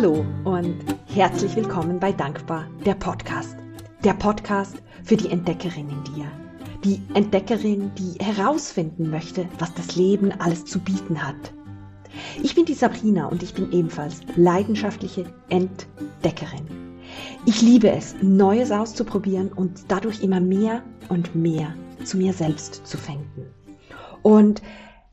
Hallo und herzlich willkommen bei Dankbar, der Podcast. Der Podcast für die Entdeckerin in dir. Die Entdeckerin, die herausfinden möchte, was das Leben alles zu bieten hat. Ich bin die Sabrina und ich bin ebenfalls leidenschaftliche Entdeckerin. Ich liebe es, Neues auszuprobieren und dadurch immer mehr und mehr zu mir selbst zu finden. Und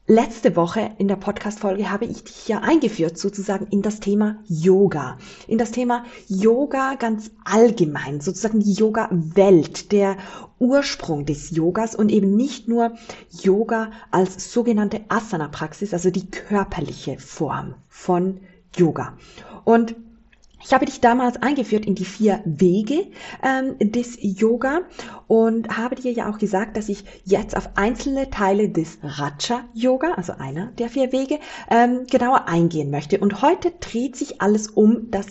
Letzte Woche in der Podcast-Folge habe ich dich ja eingeführt sozusagen in das Thema Yoga. In das Thema Yoga ganz allgemein, sozusagen die Yoga-Welt, der Ursprung des Yogas und eben nicht nur Yoga als sogenannte Asana-Praxis, also die körperliche Form von Yoga. Und ich habe dich damals eingeführt in die vier Wege ähm, des Yoga und habe dir ja auch gesagt, dass ich jetzt auf einzelne Teile des Raja Yoga, also einer der vier Wege, ähm, genauer eingehen möchte. Und heute dreht sich alles um das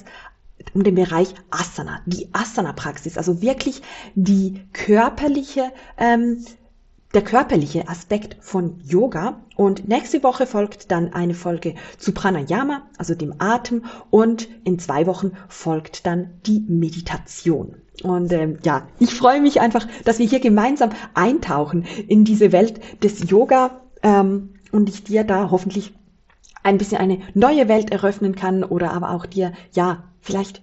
um den Bereich Asana, die Asana-Praxis, also wirklich die körperliche ähm, der körperliche Aspekt von Yoga. Und nächste Woche folgt dann eine Folge zu Pranayama, also dem Atem. Und in zwei Wochen folgt dann die Meditation. Und ähm, ja, ich freue mich einfach, dass wir hier gemeinsam eintauchen in diese Welt des Yoga ähm, und ich dir da hoffentlich ein bisschen eine neue Welt eröffnen kann oder aber auch dir, ja, vielleicht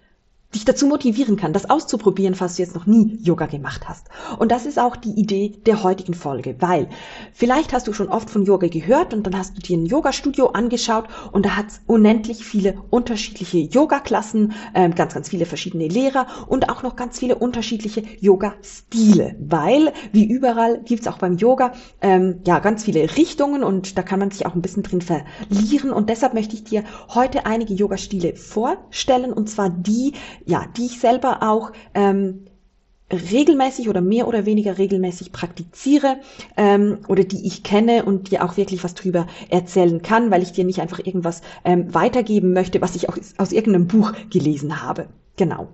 dich dazu motivieren kann, das auszuprobieren, falls du jetzt noch nie Yoga gemacht hast. Und das ist auch die Idee der heutigen Folge, weil vielleicht hast du schon oft von Yoga gehört und dann hast du dir ein Yoga-Studio angeschaut und da hat es unendlich viele unterschiedliche Yoga-Klassen, äh, ganz, ganz viele verschiedene Lehrer und auch noch ganz viele unterschiedliche Yoga-Stile, weil wie überall gibt's auch beim Yoga ähm, ja ganz viele Richtungen und da kann man sich auch ein bisschen drin verlieren und deshalb möchte ich dir heute einige Yoga-Stile vorstellen und zwar die, ja, die ich selber auch ähm, regelmäßig oder mehr oder weniger regelmäßig praktiziere ähm, oder die ich kenne und dir auch wirklich was drüber erzählen kann, weil ich dir nicht einfach irgendwas ähm, weitergeben möchte, was ich auch aus irgendeinem Buch gelesen habe. Genau.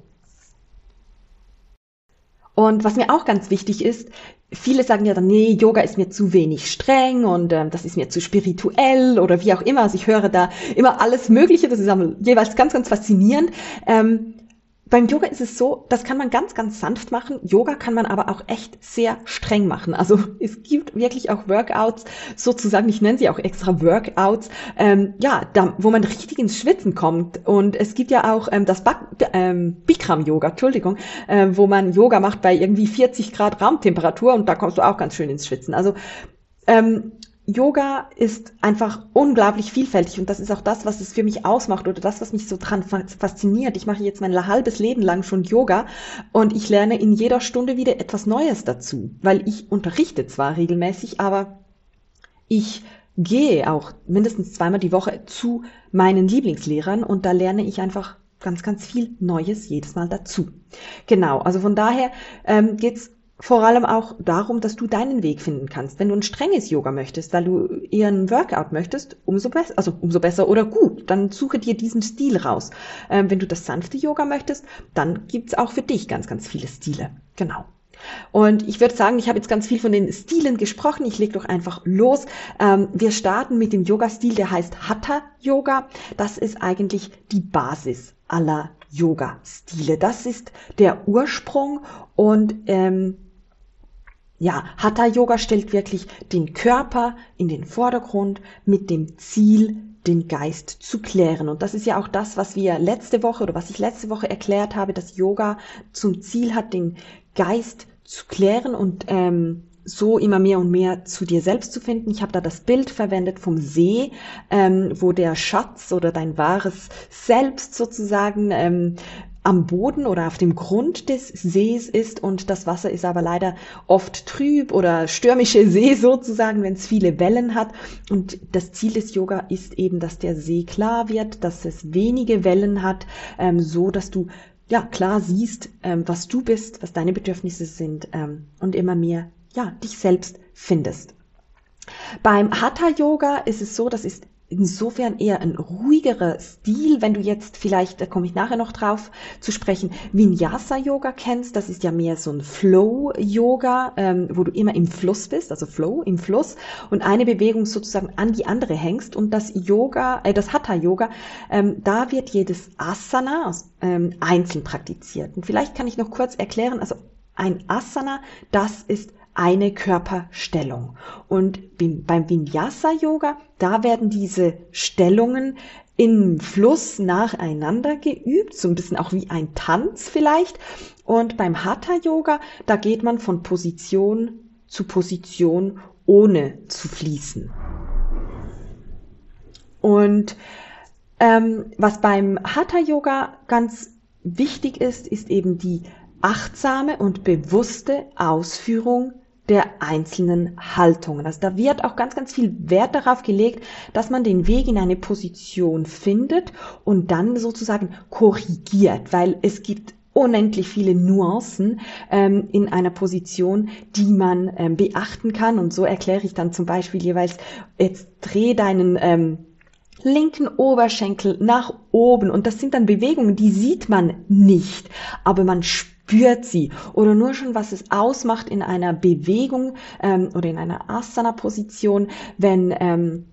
Und was mir auch ganz wichtig ist, viele sagen ja dann, nee, Yoga ist mir zu wenig streng und ähm, das ist mir zu spirituell oder wie auch immer. Also ich höre da immer alles Mögliche, das ist jeweils ganz, ganz faszinierend. Ähm, beim Yoga ist es so, das kann man ganz, ganz sanft machen. Yoga kann man aber auch echt sehr streng machen. Also es gibt wirklich auch Workouts, sozusagen, ich nenne sie auch extra Workouts, ähm, ja, da, wo man richtig ins Schwitzen kommt. Und es gibt ja auch ähm, das ähm, Bikram-Yoga, Entschuldigung, äh, wo man Yoga macht bei irgendwie 40 Grad Raumtemperatur und da kommst du auch ganz schön ins Schwitzen. Also ähm, Yoga ist einfach unglaublich vielfältig und das ist auch das, was es für mich ausmacht oder das, was mich so dran fasziniert. Ich mache jetzt mein halbes Leben lang schon Yoga und ich lerne in jeder Stunde wieder etwas Neues dazu, weil ich unterrichte zwar regelmäßig, aber ich gehe auch mindestens zweimal die Woche zu meinen Lieblingslehrern und da lerne ich einfach ganz, ganz viel Neues jedes Mal dazu. Genau, also von daher ähm, geht's vor allem auch darum, dass du deinen Weg finden kannst. Wenn du ein strenges Yoga möchtest, weil du eher ein Workout möchtest, umso besser, also umso besser oder gut, dann suche dir diesen Stil raus. Ähm, wenn du das sanfte Yoga möchtest, dann gibt's auch für dich ganz, ganz viele Stile. Genau. Und ich würde sagen, ich habe jetzt ganz viel von den Stilen gesprochen. Ich lege doch einfach los. Ähm, wir starten mit dem Yoga-Stil, der heißt Hatha Yoga. Das ist eigentlich die Basis aller Yoga-Stile. Das ist der Ursprung und ähm, ja, Hatha Yoga stellt wirklich den Körper in den Vordergrund mit dem Ziel, den Geist zu klären. Und das ist ja auch das, was wir letzte Woche oder was ich letzte Woche erklärt habe, dass Yoga zum Ziel hat, den Geist zu klären und ähm, so immer mehr und mehr zu dir selbst zu finden. Ich habe da das Bild verwendet vom See, ähm, wo der Schatz oder dein wahres Selbst sozusagen ähm, am Boden oder auf dem Grund des Sees ist und das Wasser ist aber leider oft trüb oder stürmische See sozusagen, wenn es viele Wellen hat. Und das Ziel des Yoga ist eben, dass der See klar wird, dass es wenige Wellen hat, ähm, so dass du ja klar siehst, ähm, was du bist, was deine Bedürfnisse sind ähm, und immer mehr ja dich selbst findest. Beim Hatha Yoga ist es so, das ist insofern eher ein ruhigerer Stil, wenn du jetzt vielleicht, da komme ich nachher noch drauf zu sprechen, Vinyasa-Yoga kennst, das ist ja mehr so ein Flow-Yoga, ähm, wo du immer im Fluss bist, also Flow, im Fluss und eine Bewegung sozusagen an die andere hängst und das Yoga, äh, das Hatha-Yoga, ähm, da wird jedes Asana ähm, einzeln praktiziert. Und vielleicht kann ich noch kurz erklären, also ein Asana, das ist eine Körperstellung. Und beim Vinyasa Yoga, da werden diese Stellungen im Fluss nacheinander geübt, so ein bisschen auch wie ein Tanz vielleicht. Und beim Hatha Yoga, da geht man von Position zu Position ohne zu fließen. Und ähm, was beim Hatha Yoga ganz wichtig ist, ist eben die achtsame und bewusste Ausführung der einzelnen Haltungen. Also da wird auch ganz, ganz viel Wert darauf gelegt, dass man den Weg in eine Position findet und dann sozusagen korrigiert, weil es gibt unendlich viele Nuancen ähm, in einer Position, die man ähm, beachten kann. Und so erkläre ich dann zum Beispiel jeweils, jetzt dreh deinen ähm, linken Oberschenkel nach oben. Und das sind dann Bewegungen, die sieht man nicht, aber man spürt spürt sie. Oder nur schon, was es ausmacht in einer Bewegung ähm, oder in einer Asana-Position, wenn ähm,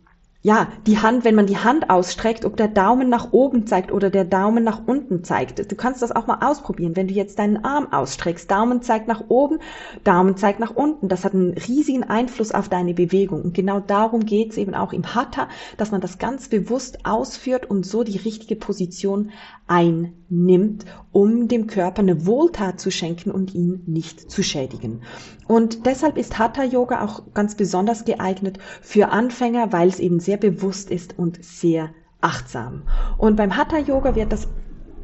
ja, die Hand, wenn man die Hand ausstreckt, ob der Daumen nach oben zeigt oder der Daumen nach unten zeigt. Du kannst das auch mal ausprobieren. Wenn du jetzt deinen Arm ausstreckst, Daumen zeigt nach oben, Daumen zeigt nach unten. Das hat einen riesigen Einfluss auf deine Bewegung. Und genau darum geht es eben auch im Hatha, dass man das ganz bewusst ausführt und so die richtige Position einnimmt, um dem Körper eine Wohltat zu schenken und ihn nicht zu schädigen. Und deshalb ist Hatha Yoga auch ganz besonders geeignet für Anfänger, weil es eben sehr bewusst ist und sehr achtsam. Und beim Hatha Yoga wird das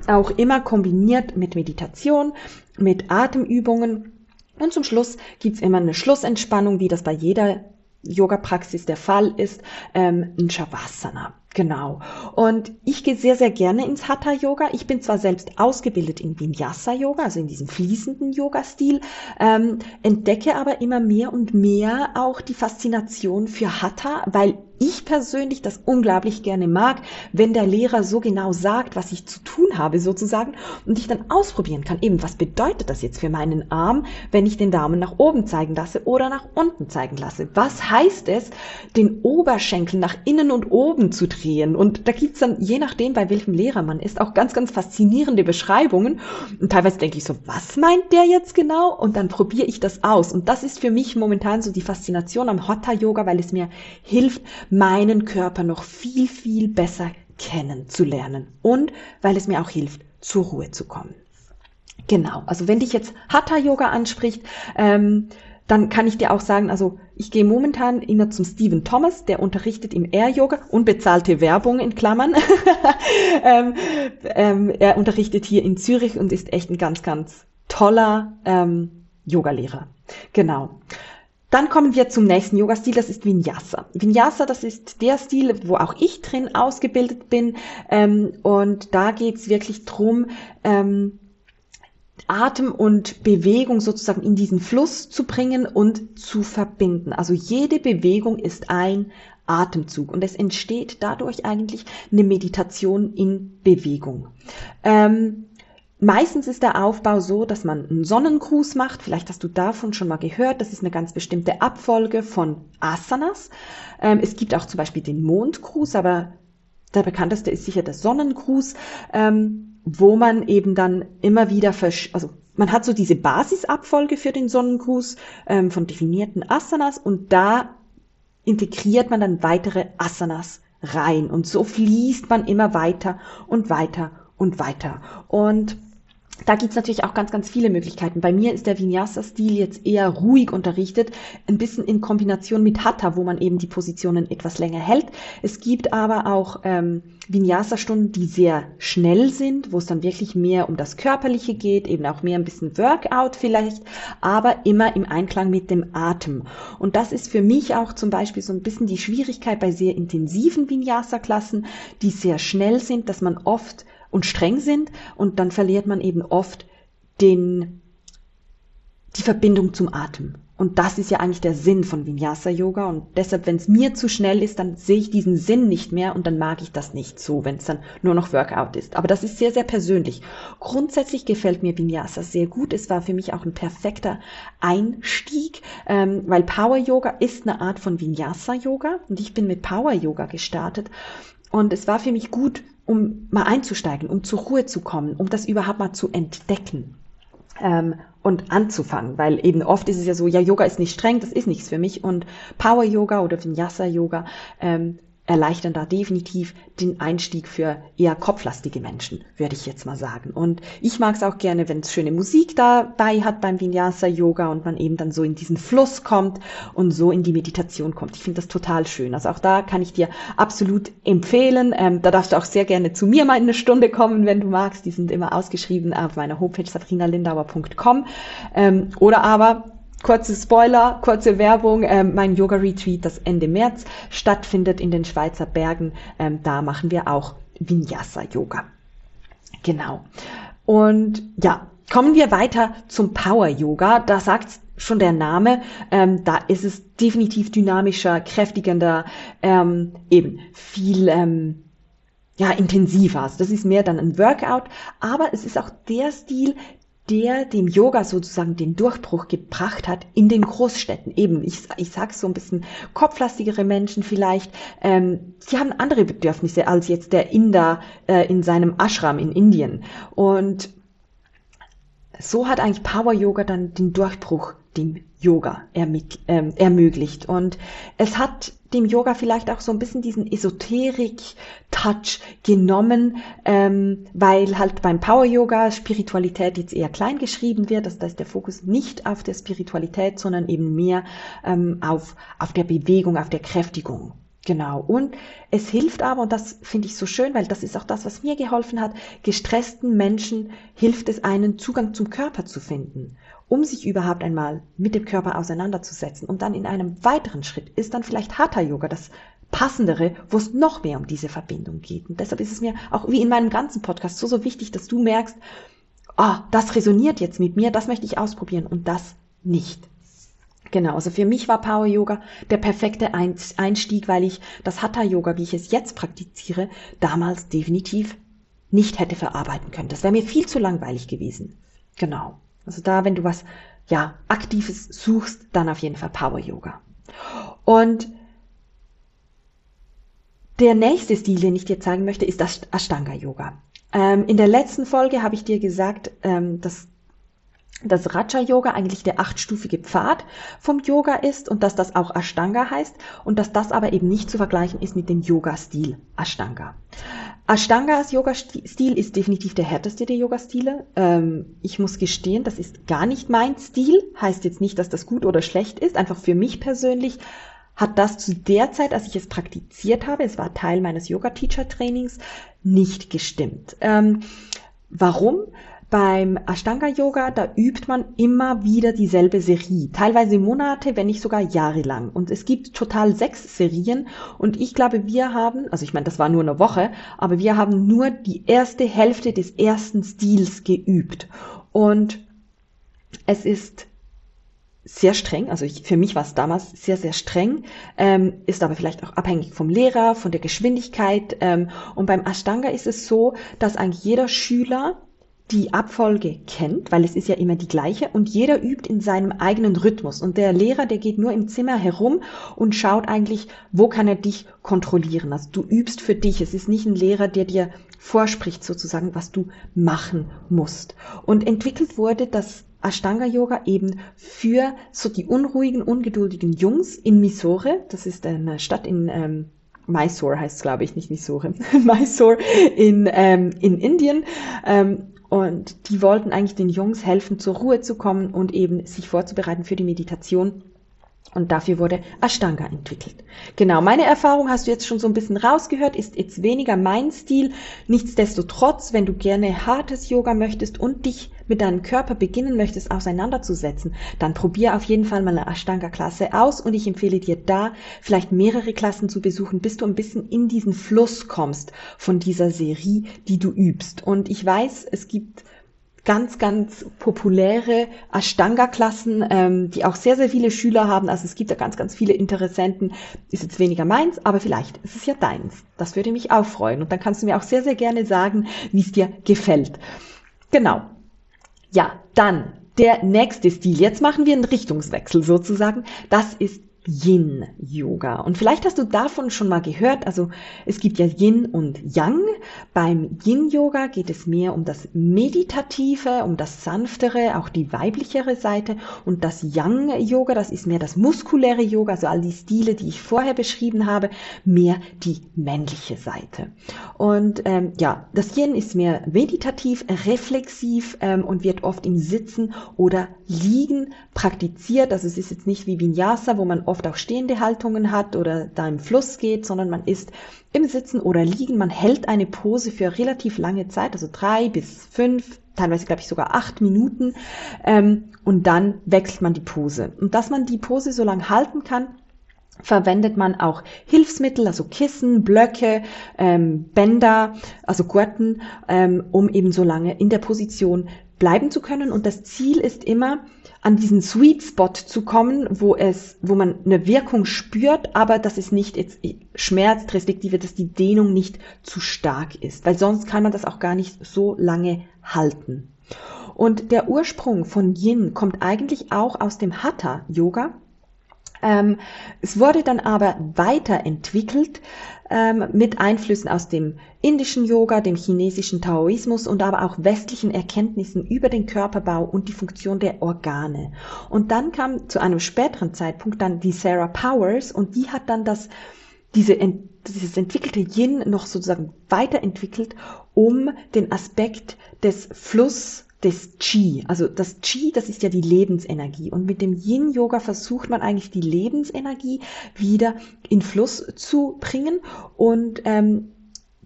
auch immer kombiniert mit Meditation, mit Atemübungen. Und zum Schluss gibt's immer eine Schlussentspannung, wie das bei jeder Yoga-Praxis der Fall ist, ähm, ein Shavasana. Genau. Und ich gehe sehr, sehr gerne ins Hatha Yoga. Ich bin zwar selbst ausgebildet in Vinyasa Yoga, also in diesem fließenden Yoga-Stil, ähm, entdecke aber immer mehr und mehr auch die Faszination für Hatha, weil ich persönlich das unglaublich gerne mag, wenn der Lehrer so genau sagt, was ich zu tun habe sozusagen und ich dann ausprobieren kann, eben was bedeutet das jetzt für meinen Arm, wenn ich den Daumen nach oben zeigen lasse oder nach unten zeigen lasse. Was heißt es, den Oberschenkel nach innen und oben zu drehen? Und da gibt's dann, je nachdem, bei welchem Lehrer man ist, auch ganz, ganz faszinierende Beschreibungen. Und teilweise denke ich so, was meint der jetzt genau? Und dann probiere ich das aus. Und das ist für mich momentan so die Faszination am Hatha Yoga, weil es mir hilft, meinen Körper noch viel, viel besser kennenzulernen und weil es mir auch hilft, zur Ruhe zu kommen. Genau, also wenn dich jetzt Hatha Yoga anspricht, ähm, dann kann ich dir auch sagen, also ich gehe momentan immer zum Stephen Thomas, der unterrichtet im Air Yoga, unbezahlte Werbung in Klammern. ähm, ähm, er unterrichtet hier in Zürich und ist echt ein ganz, ganz toller ähm, Yogalehrer. Genau. Dann kommen wir zum nächsten Yoga-Stil, das ist Vinyasa. Vinyasa, das ist der Stil, wo auch ich drin ausgebildet bin. Ähm, und da geht's wirklich drum, ähm, Atem und Bewegung sozusagen in diesen Fluss zu bringen und zu verbinden. Also jede Bewegung ist ein Atemzug und es entsteht dadurch eigentlich eine Meditation in Bewegung. Ähm, Meistens ist der Aufbau so, dass man einen Sonnengruß macht. Vielleicht hast du davon schon mal gehört. Das ist eine ganz bestimmte Abfolge von Asanas. Ähm, es gibt auch zum Beispiel den Mondgruß, aber der bekannteste ist sicher der Sonnengruß, ähm, wo man eben dann immer wieder, also man hat so diese Basisabfolge für den Sonnengruß ähm, von definierten Asanas und da integriert man dann weitere Asanas rein und so fließt man immer weiter und weiter und weiter. Und da gibt's natürlich auch ganz, ganz viele Möglichkeiten. Bei mir ist der Vinyasa-Stil jetzt eher ruhig unterrichtet, ein bisschen in Kombination mit Hatha, wo man eben die Positionen etwas länger hält. Es gibt aber auch ähm, Vinyasa-Stunden, die sehr schnell sind, wo es dann wirklich mehr um das Körperliche geht, eben auch mehr ein bisschen Workout vielleicht, aber immer im Einklang mit dem Atem. Und das ist für mich auch zum Beispiel so ein bisschen die Schwierigkeit bei sehr intensiven Vinyasa-Klassen, die sehr schnell sind, dass man oft und streng sind und dann verliert man eben oft den, die Verbindung zum Atem. Und das ist ja eigentlich der Sinn von Vinyasa Yoga. Und deshalb, wenn es mir zu schnell ist, dann sehe ich diesen Sinn nicht mehr und dann mag ich das nicht so, wenn es dann nur noch Workout ist. Aber das ist sehr, sehr persönlich. Grundsätzlich gefällt mir Vinyasa sehr gut. Es war für mich auch ein perfekter Einstieg, ähm, weil Power Yoga ist eine Art von Vinyasa Yoga und ich bin mit Power Yoga gestartet. Und es war für mich gut, um mal einzusteigen, um zur Ruhe zu kommen, um das überhaupt mal zu entdecken ähm, und anzufangen, weil eben oft ist es ja so, ja, Yoga ist nicht streng, das ist nichts für mich. Und Power Yoga oder Vinyasa Yoga ähm, erleichtern da definitiv den Einstieg für eher kopflastige Menschen, würde ich jetzt mal sagen. Und ich mag es auch gerne, wenn es schöne Musik dabei hat beim Vinyasa Yoga und man eben dann so in diesen Fluss kommt und so in die Meditation kommt. Ich finde das total schön. Also auch da kann ich dir absolut empfehlen. Ähm, da darfst du auch sehr gerne zu mir mal in eine Stunde kommen, wenn du magst. Die sind immer ausgeschrieben auf meiner Homepage sabrinalindauer.com. Ähm, oder aber Kurze Spoiler, kurze Werbung. Ähm, mein Yoga-Retreat, das Ende März stattfindet in den Schweizer Bergen. Ähm, da machen wir auch Vinyasa-Yoga. Genau. Und ja, kommen wir weiter zum Power-Yoga. Da sagt schon der Name. Ähm, da ist es definitiv dynamischer, kräftigender, ähm, eben viel ähm, ja, intensiver. das ist mehr dann ein Workout, aber es ist auch der Stil, der dem Yoga sozusagen den Durchbruch gebracht hat in den Großstädten. Eben, ich, ich sage so ein bisschen kopflastigere Menschen vielleicht, ähm, die haben andere Bedürfnisse als jetzt der Inder äh, in seinem Ashram in Indien. Und so hat eigentlich Power Yoga dann den Durchbruch dem Yoga ähm, ermöglicht. Und es hat dem Yoga vielleicht auch so ein bisschen diesen Esoterik-Touch genommen, ähm, weil halt beim Power-Yoga Spiritualität jetzt eher klein geschrieben wird. Also da ist der Fokus nicht auf der Spiritualität, sondern eben mehr ähm, auf, auf der Bewegung, auf der Kräftigung. Genau. Und es hilft aber, und das finde ich so schön, weil das ist auch das, was mir geholfen hat, gestressten Menschen hilft es einen Zugang zum Körper zu finden um sich überhaupt einmal mit dem Körper auseinanderzusetzen. Und dann in einem weiteren Schritt ist dann vielleicht Hatha Yoga das passendere, wo es noch mehr um diese Verbindung geht. Und deshalb ist es mir auch wie in meinem ganzen Podcast so, so wichtig, dass du merkst, ah, oh, das resoniert jetzt mit mir, das möchte ich ausprobieren und das nicht. Genau, also für mich war Power Yoga der perfekte Einstieg, weil ich das Hatha Yoga, wie ich es jetzt praktiziere, damals definitiv nicht hätte verarbeiten können. Das wäre mir viel zu langweilig gewesen. Genau. Also da, wenn du was, ja, Aktives suchst, dann auf jeden Fall Power Yoga. Und der nächste Stil, den ich dir zeigen möchte, ist das Ashtanga Yoga. Ähm, in der letzten Folge habe ich dir gesagt, ähm, dass dass Raja Yoga eigentlich der achtstufige Pfad vom Yoga ist und dass das auch Ashtanga heißt und dass das aber eben nicht zu vergleichen ist mit dem Yoga-Stil Ashtanga. Ashtanga als Yoga-Stil ist definitiv der härteste der Yoga-Stile. Ähm, ich muss gestehen, das ist gar nicht mein Stil. Heißt jetzt nicht, dass das gut oder schlecht ist. Einfach für mich persönlich hat das zu der Zeit, als ich es praktiziert habe, es war Teil meines Yoga-Teacher-Trainings, nicht gestimmt. Ähm, warum? Beim Ashtanga Yoga, da übt man immer wieder dieselbe Serie, teilweise Monate, wenn nicht sogar Jahre lang. Und es gibt total sechs Serien und ich glaube, wir haben, also ich meine, das war nur eine Woche, aber wir haben nur die erste Hälfte des ersten Stils geübt. Und es ist sehr streng, also ich, für mich war es damals sehr, sehr streng, ähm, ist aber vielleicht auch abhängig vom Lehrer, von der Geschwindigkeit. Ähm, und beim Ashtanga ist es so, dass eigentlich jeder Schüler die Abfolge kennt, weil es ist ja immer die gleiche und jeder übt in seinem eigenen Rhythmus und der Lehrer, der geht nur im Zimmer herum und schaut eigentlich, wo kann er dich kontrollieren. Also du übst für dich. Es ist nicht ein Lehrer, der dir vorspricht sozusagen, was du machen musst. Und entwickelt wurde das Ashtanga Yoga eben für so die unruhigen, ungeduldigen Jungs in Mysore. Das ist eine Stadt in ähm, Mysore heißt es, glaube ich, nicht Mysore, Mysore in, ähm, in Indien. Ähm, und die wollten eigentlich den Jungs helfen, zur Ruhe zu kommen und eben sich vorzubereiten für die Meditation. Und dafür wurde Ashtanga entwickelt. Genau, meine Erfahrung hast du jetzt schon so ein bisschen rausgehört, ist jetzt weniger mein Stil. Nichtsdestotrotz, wenn du gerne hartes Yoga möchtest und dich mit deinem Körper beginnen möchtest auseinanderzusetzen, dann probier auf jeden Fall mal eine Ashtanga-Klasse aus und ich empfehle dir da vielleicht mehrere Klassen zu besuchen, bis du ein bisschen in diesen Fluss kommst von dieser Serie, die du übst. Und ich weiß, es gibt ganz, ganz populäre Ashtanga-Klassen, ähm, die auch sehr, sehr viele Schüler haben. Also es gibt da ganz, ganz viele Interessenten. Ist jetzt weniger meins, aber vielleicht ist es ja deins. Das würde mich auch freuen. Und dann kannst du mir auch sehr, sehr gerne sagen, wie es dir gefällt. Genau. Ja, dann der nächste Stil. Jetzt machen wir einen Richtungswechsel sozusagen. Das ist Yin-Yoga. Und vielleicht hast du davon schon mal gehört. Also es gibt ja Yin und Yang. Beim Yin-Yoga geht es mehr um das Meditative, um das Sanftere, auch die weiblichere Seite. Und das Yang-Yoga, das ist mehr das muskuläre Yoga, also all die Stile, die ich vorher beschrieben habe, mehr die männliche Seite. Und ähm, ja, das Yin ist mehr meditativ, reflexiv ähm, und wird oft im Sitzen oder Liegen praktiziert. Also es ist jetzt nicht wie Vinyasa, wo man oft auch stehende Haltungen hat oder da im Fluss geht, sondern man ist im Sitzen oder Liegen. Man hält eine Pose für relativ lange Zeit, also drei bis fünf, teilweise glaube ich sogar acht Minuten. Ähm, und dann wechselt man die Pose. Und dass man die Pose so lange halten kann, verwendet man auch Hilfsmittel, also Kissen, Blöcke, ähm, Bänder, also Gurten, ähm, um eben so lange in der Position bleiben zu können. Und das Ziel ist immer, an diesen Sweet Spot zu kommen, wo es, wo man eine Wirkung spürt, aber dass es nicht jetzt schmerzt, respektive, dass die Dehnung nicht zu stark ist, weil sonst kann man das auch gar nicht so lange halten. Und der Ursprung von Yin kommt eigentlich auch aus dem Hatha Yoga. Ähm, es wurde dann aber weiterentwickelt ähm, mit Einflüssen aus dem indischen Yoga, dem chinesischen Taoismus und aber auch westlichen Erkenntnissen über den Körperbau und die Funktion der Organe. Und dann kam zu einem späteren Zeitpunkt dann die Sarah Powers und die hat dann das, diese, dieses entwickelte Yin noch sozusagen weiterentwickelt, um den Aspekt des Fluss des Qi. Also das Qi, das ist ja die Lebensenergie. Und mit dem Yin-Yoga versucht man eigentlich die Lebensenergie wieder in Fluss zu bringen. Und ähm,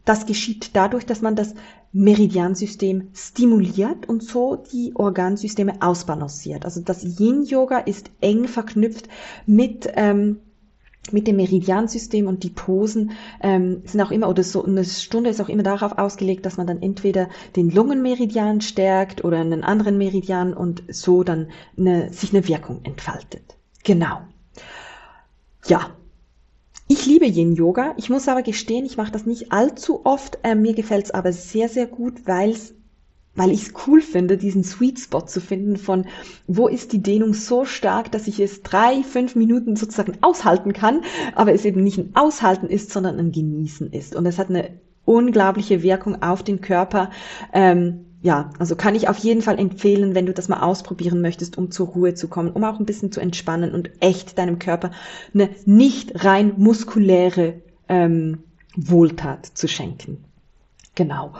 das geschieht dadurch, dass man das Meridiansystem stimuliert und so die Organsysteme ausbalanciert. Also das Yin-Yoga ist eng verknüpft mit ähm, mit dem Meridiansystem und die Posen ähm, sind auch immer, oder so eine Stunde ist auch immer darauf ausgelegt, dass man dann entweder den Lungenmeridian stärkt oder einen anderen Meridian und so dann eine, sich eine Wirkung entfaltet. Genau. Ja. Ich liebe Yin Yoga. Ich muss aber gestehen, ich mache das nicht allzu oft. Äh, mir gefällt es aber sehr, sehr gut, weil es weil ich es cool finde, diesen Sweet Spot zu finden von, wo ist die Dehnung so stark, dass ich es drei, fünf Minuten sozusagen aushalten kann, aber es eben nicht ein Aushalten ist, sondern ein Genießen ist. Und es hat eine unglaubliche Wirkung auf den Körper. Ähm, ja, also kann ich auf jeden Fall empfehlen, wenn du das mal ausprobieren möchtest, um zur Ruhe zu kommen, um auch ein bisschen zu entspannen und echt deinem Körper eine nicht rein muskuläre ähm, Wohltat zu schenken. Genau.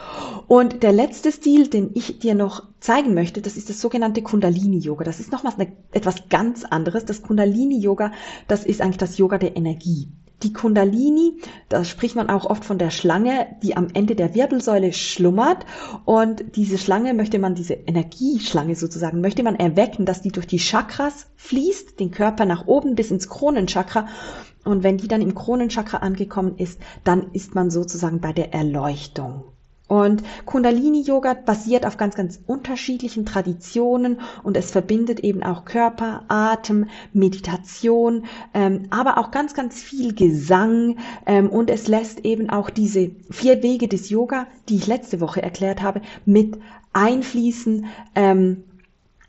Und der letzte Stil, den ich dir noch zeigen möchte, das ist das sogenannte Kundalini-Yoga. Das ist nochmals etwas ganz anderes. Das Kundalini-Yoga, das ist eigentlich das Yoga der Energie. Die Kundalini, da spricht man auch oft von der Schlange, die am Ende der Wirbelsäule schlummert. Und diese Schlange möchte man, diese Energieschlange sozusagen, möchte man erwecken, dass die durch die Chakras fließt, den Körper nach oben bis ins Kronenchakra. Und wenn die dann im Kronenchakra angekommen ist, dann ist man sozusagen bei der Erleuchtung. Und Kundalini Yoga basiert auf ganz, ganz unterschiedlichen Traditionen und es verbindet eben auch Körper, Atem, Meditation, ähm, aber auch ganz, ganz viel Gesang ähm, und es lässt eben auch diese vier Wege des Yoga, die ich letzte Woche erklärt habe, mit einfließen, ähm,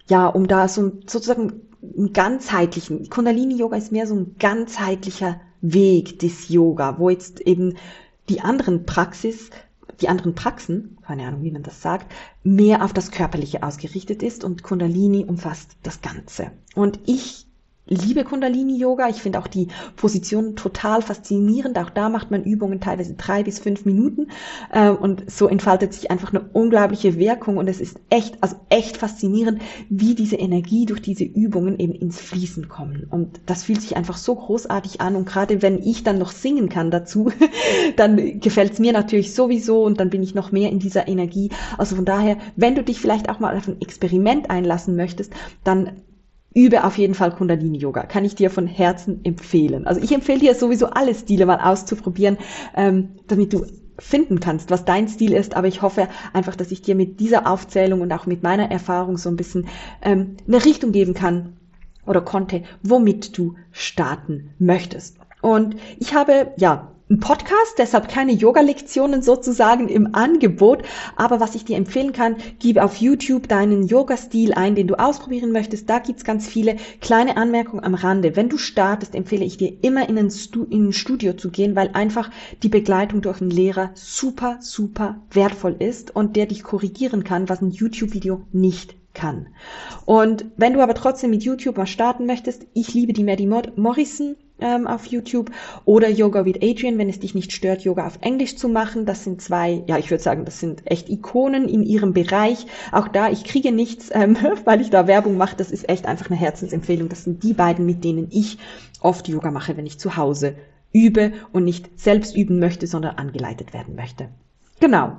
ja, um da so sozusagen einen ganzheitlichen, Kundalini-Yoga ist mehr so ein ganzheitlicher Weg des Yoga, wo jetzt eben die anderen Praxis, die anderen Praxen, keine Ahnung, wie man das sagt, mehr auf das Körperliche ausgerichtet ist und Kundalini umfasst das Ganze. Und ich liebe Kundalini-Yoga. Ich finde auch die Position total faszinierend. Auch da macht man Übungen teilweise drei bis fünf Minuten. Äh, und so entfaltet sich einfach eine unglaubliche Wirkung. Und es ist echt, also echt faszinierend, wie diese Energie durch diese Übungen eben ins Fließen kommen. Und das fühlt sich einfach so großartig an. Und gerade wenn ich dann noch singen kann dazu, dann gefällt es mir natürlich sowieso. Und dann bin ich noch mehr in dieser Energie. Also von daher, wenn du dich vielleicht auch mal auf ein Experiment einlassen möchtest, dann übe auf jeden Fall Kundalini Yoga. Kann ich dir von Herzen empfehlen. Also ich empfehle dir sowieso alle Stile mal auszuprobieren, ähm, damit du finden kannst, was dein Stil ist. Aber ich hoffe einfach, dass ich dir mit dieser Aufzählung und auch mit meiner Erfahrung so ein bisschen ähm, eine Richtung geben kann oder konnte, womit du starten möchtest. Und ich habe, ja, ein Podcast, deshalb keine Yoga-Lektionen sozusagen im Angebot. Aber was ich dir empfehlen kann, gib auf YouTube deinen Yoga-Stil ein, den du ausprobieren möchtest. Da gibt's ganz viele kleine Anmerkungen am Rande. Wenn du startest, empfehle ich dir immer in ein, in ein Studio zu gehen, weil einfach die Begleitung durch einen Lehrer super, super wertvoll ist und der dich korrigieren kann, was ein YouTube-Video nicht kann. Und wenn du aber trotzdem mit YouTube mal starten möchtest, ich liebe die Maddie Morrison ähm, auf YouTube oder Yoga with Adrian, wenn es dich nicht stört, Yoga auf Englisch zu machen. Das sind zwei, ja, ich würde sagen, das sind echt Ikonen in ihrem Bereich. Auch da, ich kriege nichts, ähm, weil ich da Werbung mache. Das ist echt einfach eine Herzensempfehlung. Das sind die beiden, mit denen ich oft Yoga mache, wenn ich zu Hause übe und nicht selbst üben möchte, sondern angeleitet werden möchte. Genau.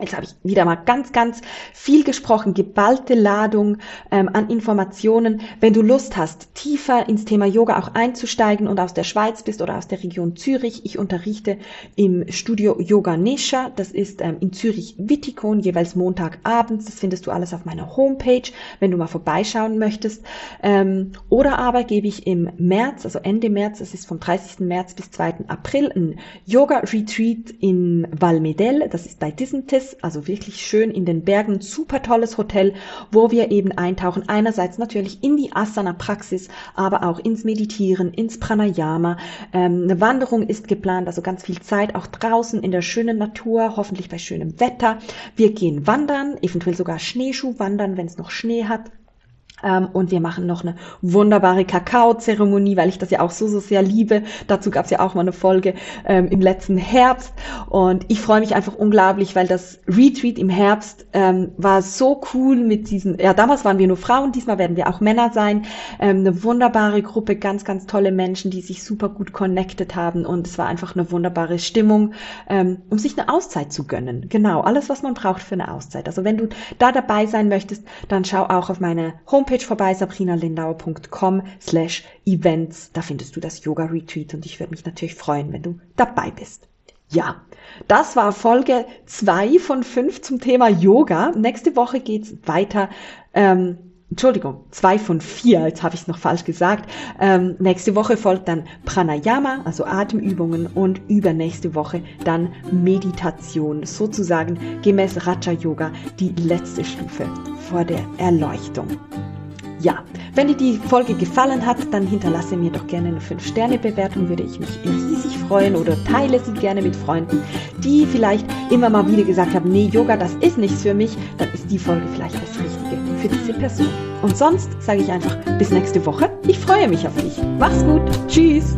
Jetzt habe ich wieder mal ganz, ganz viel gesprochen, geballte Ladung ähm, an Informationen. Wenn du Lust hast, tiefer ins Thema Yoga auch einzusteigen und aus der Schweiz bist oder aus der Region Zürich, ich unterrichte im Studio Yoga Nesha. Das ist ähm, in Zürich Wittikon, jeweils Montagabends. Das findest du alles auf meiner Homepage, wenn du mal vorbeischauen möchtest. Ähm, oder aber gebe ich im März, also Ende März, das ist vom 30. März bis 2. April, ein Yoga Retreat in Valmedel. Das ist bei Disentis also wirklich schön in den Bergen, super tolles Hotel, wo wir eben eintauchen. Einerseits natürlich in die Asana-Praxis, aber auch ins Meditieren, ins Pranayama. Ähm, eine Wanderung ist geplant, also ganz viel Zeit auch draußen in der schönen Natur, hoffentlich bei schönem Wetter. Wir gehen wandern, eventuell sogar Schneeschuh wandern, wenn es noch Schnee hat. Ähm, und wir machen noch eine wunderbare Kakao-Zeremonie, weil ich das ja auch so, so sehr liebe. Dazu gab es ja auch mal eine Folge ähm, im letzten Herbst. Und ich freue mich einfach unglaublich, weil das Retreat im Herbst ähm, war so cool mit diesen, ja, damals waren wir nur Frauen, diesmal werden wir auch Männer sein. Ähm, eine wunderbare Gruppe, ganz, ganz tolle Menschen, die sich super gut connected haben. Und es war einfach eine wunderbare Stimmung, ähm, um sich eine Auszeit zu gönnen. Genau, alles, was man braucht für eine Auszeit. Also wenn du da dabei sein möchtest, dann schau auch auf meine Homepage Homepage vorbei, sabrinalindauer.com slash events. Da findest du das Yoga Retreat und ich würde mich natürlich freuen, wenn du dabei bist. Ja, das war Folge zwei von fünf zum Thema Yoga. Nächste Woche geht's weiter. Ähm, Entschuldigung, zwei von vier, jetzt habe ich es noch falsch gesagt. Ähm, nächste Woche folgt dann Pranayama, also Atemübungen und übernächste Woche dann Meditation, sozusagen gemäß Raja Yoga die letzte Stufe vor der Erleuchtung. Ja, wenn dir die Folge gefallen hat, dann hinterlasse mir doch gerne eine 5-Sterne-Bewertung, würde ich mich riesig freuen oder teile sie gerne mit Freunden, die vielleicht immer mal wieder gesagt haben, nee, Yoga, das ist nichts für mich, dann ist die Folge vielleicht das Richtige für diese Person. Und sonst sage ich einfach bis nächste Woche. Ich freue mich auf dich. Mach's gut. Tschüss.